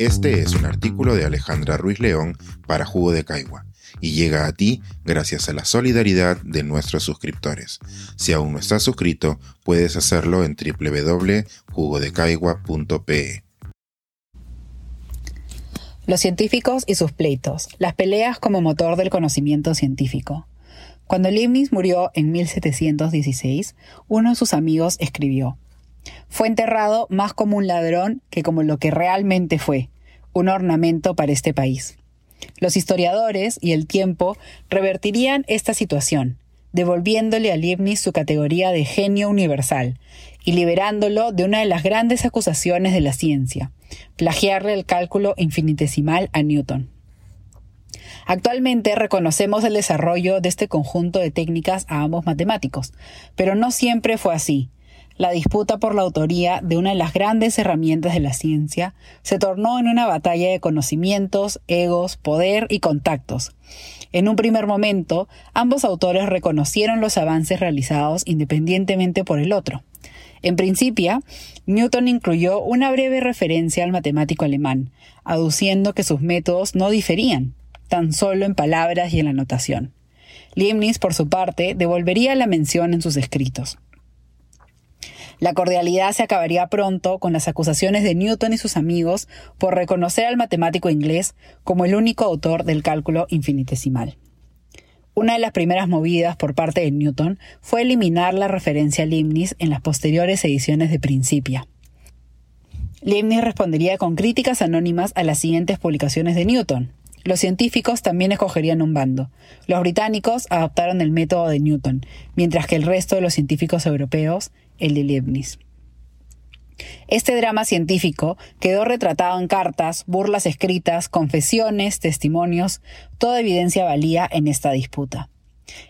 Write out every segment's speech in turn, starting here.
Este es un artículo de Alejandra Ruiz León para Jugo de Caigua y llega a ti gracias a la solidaridad de nuestros suscriptores. Si aún no estás suscrito, puedes hacerlo en www.jugodecaigua.pe. Los científicos y sus pleitos, las peleas como motor del conocimiento científico. Cuando Leibniz murió en 1716, uno de sus amigos escribió, Fue enterrado más como un ladrón que como lo que realmente fue, un ornamento para este país. Los historiadores y el tiempo revertirían esta situación, devolviéndole a Leibniz su categoría de genio universal y liberándolo de una de las grandes acusaciones de la ciencia, plagiarle el cálculo infinitesimal a Newton. Actualmente reconocemos el desarrollo de este conjunto de técnicas a ambos matemáticos, pero no siempre fue así. La disputa por la autoría de una de las grandes herramientas de la ciencia se tornó en una batalla de conocimientos, egos, poder y contactos. En un primer momento, ambos autores reconocieron los avances realizados independientemente por el otro. En principio, Newton incluyó una breve referencia al matemático alemán, aduciendo que sus métodos no diferían, tan solo en palabras y en la notación. Leibniz, por su parte, devolvería la mención en sus escritos. La cordialidad se acabaría pronto con las acusaciones de Newton y sus amigos por reconocer al matemático inglés como el único autor del cálculo infinitesimal. Una de las primeras movidas por parte de Newton fue eliminar la referencia a Leibniz en las posteriores ediciones de Principia. Leibniz respondería con críticas anónimas a las siguientes publicaciones de Newton. Los científicos también escogerían un bando. Los británicos adoptaron el método de Newton, mientras que el resto de los científicos europeos el de Leibniz. Este drama científico quedó retratado en cartas, burlas escritas, confesiones, testimonios, toda evidencia valía en esta disputa.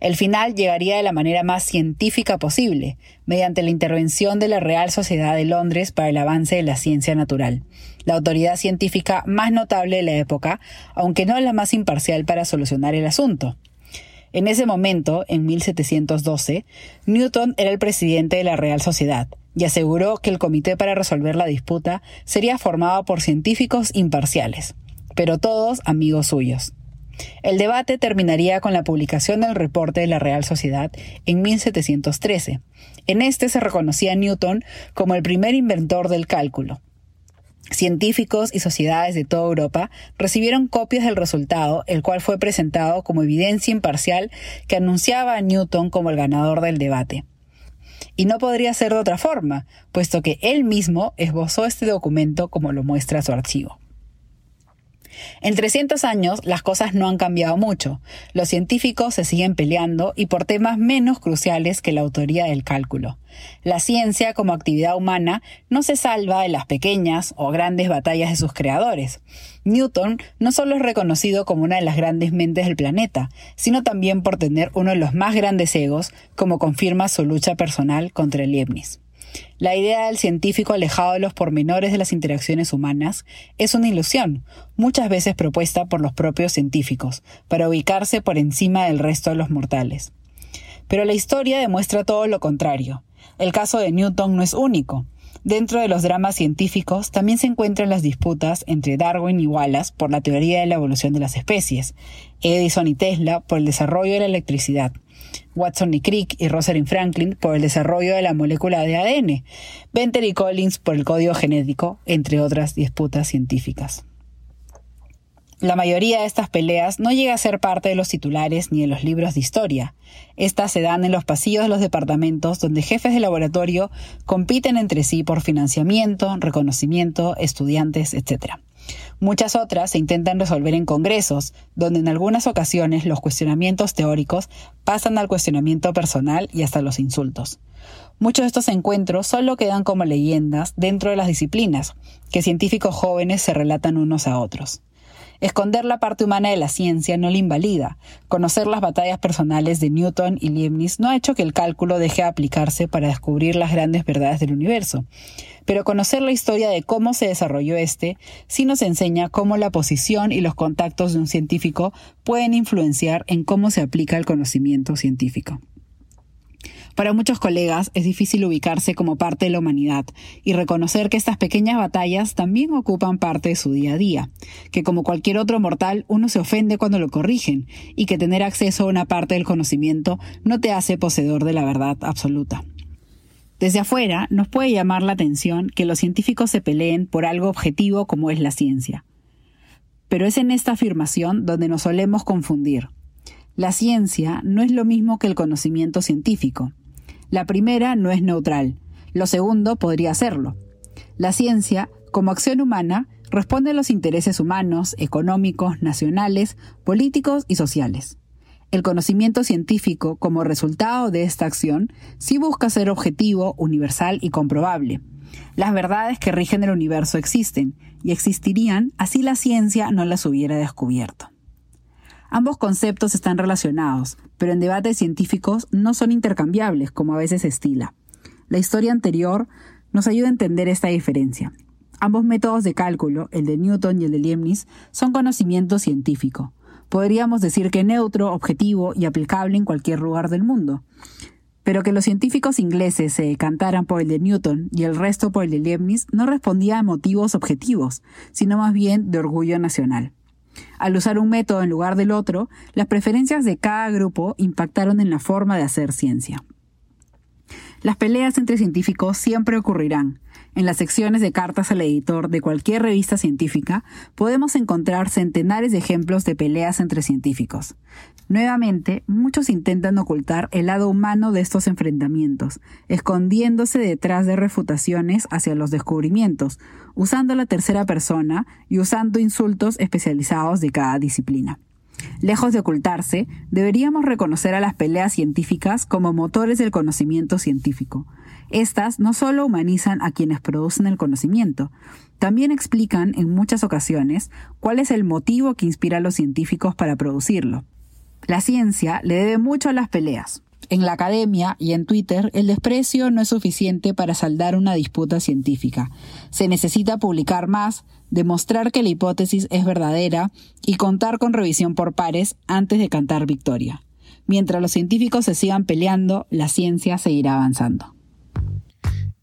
El final llegaría de la manera más científica posible, mediante la intervención de la Real Sociedad de Londres para el avance de la ciencia natural, la autoridad científica más notable de la época, aunque no la más imparcial para solucionar el asunto. En ese momento, en 1712, Newton era el presidente de la Real Sociedad y aseguró que el comité para resolver la disputa sería formado por científicos imparciales, pero todos amigos suyos. El debate terminaría con la publicación del reporte de la Real Sociedad en 1713. En este se reconocía a Newton como el primer inventor del cálculo, Científicos y sociedades de toda Europa recibieron copias del resultado, el cual fue presentado como evidencia imparcial que anunciaba a Newton como el ganador del debate. Y no podría ser de otra forma, puesto que él mismo esbozó este documento como lo muestra su archivo. En 300 años las cosas no han cambiado mucho. Los científicos se siguen peleando y por temas menos cruciales que la autoría del cálculo. La ciencia como actividad humana no se salva de las pequeñas o grandes batallas de sus creadores. Newton no solo es reconocido como una de las grandes mentes del planeta, sino también por tener uno de los más grandes egos, como confirma su lucha personal contra Leibniz. La idea del científico alejado de los pormenores de las interacciones humanas es una ilusión, muchas veces propuesta por los propios científicos, para ubicarse por encima del resto de los mortales. Pero la historia demuestra todo lo contrario. El caso de Newton no es único. Dentro de los dramas científicos también se encuentran las disputas entre Darwin y Wallace por la teoría de la evolución de las especies, Edison y Tesla por el desarrollo de la electricidad, Watson y Crick y Rosalind Franklin por el desarrollo de la molécula de ADN, Venter y Collins por el código genético, entre otras disputas científicas. La mayoría de estas peleas no llega a ser parte de los titulares ni de los libros de historia. Estas se dan en los pasillos de los departamentos donde jefes de laboratorio compiten entre sí por financiamiento, reconocimiento, estudiantes, etc. Muchas otras se intentan resolver en congresos, donde en algunas ocasiones los cuestionamientos teóricos pasan al cuestionamiento personal y hasta los insultos. Muchos de estos encuentros solo quedan como leyendas dentro de las disciplinas, que científicos jóvenes se relatan unos a otros. Esconder la parte humana de la ciencia no la invalida. Conocer las batallas personales de Newton y Leibniz no ha hecho que el cálculo deje de aplicarse para descubrir las grandes verdades del universo. Pero conocer la historia de cómo se desarrolló este sí nos enseña cómo la posición y los contactos de un científico pueden influenciar en cómo se aplica el conocimiento científico. Para muchos colegas es difícil ubicarse como parte de la humanidad y reconocer que estas pequeñas batallas también ocupan parte de su día a día, que como cualquier otro mortal uno se ofende cuando lo corrigen y que tener acceso a una parte del conocimiento no te hace poseedor de la verdad absoluta. Desde afuera nos puede llamar la atención que los científicos se peleen por algo objetivo como es la ciencia. Pero es en esta afirmación donde nos solemos confundir. La ciencia no es lo mismo que el conocimiento científico. La primera no es neutral, lo segundo podría serlo. La ciencia, como acción humana, responde a los intereses humanos, económicos, nacionales, políticos y sociales. El conocimiento científico, como resultado de esta acción, sí busca ser objetivo, universal y comprobable. Las verdades que rigen el universo existen, y existirían así la ciencia no las hubiera descubierto. Ambos conceptos están relacionados, pero en debates científicos no son intercambiables, como a veces estila. La historia anterior nos ayuda a entender esta diferencia. Ambos métodos de cálculo, el de Newton y el de Leibniz, son conocimiento científico. Podríamos decir que neutro, objetivo y aplicable en cualquier lugar del mundo. Pero que los científicos ingleses se decantaran por el de Newton y el resto por el de Leibniz no respondía a motivos objetivos, sino más bien de orgullo nacional. Al usar un método en lugar del otro, las preferencias de cada grupo impactaron en la forma de hacer ciencia. Las peleas entre científicos siempre ocurrirán. En las secciones de cartas al editor de cualquier revista científica podemos encontrar centenares de ejemplos de peleas entre científicos. Nuevamente, muchos intentan ocultar el lado humano de estos enfrentamientos, escondiéndose detrás de refutaciones hacia los descubrimientos, usando la tercera persona y usando insultos especializados de cada disciplina. Lejos de ocultarse, deberíamos reconocer a las peleas científicas como motores del conocimiento científico. Estas no solo humanizan a quienes producen el conocimiento, también explican en muchas ocasiones cuál es el motivo que inspira a los científicos para producirlo. La ciencia le debe mucho a las peleas. En la academia y en Twitter, el desprecio no es suficiente para saldar una disputa científica. Se necesita publicar más, demostrar que la hipótesis es verdadera y contar con revisión por pares antes de cantar victoria. Mientras los científicos se sigan peleando, la ciencia seguirá avanzando.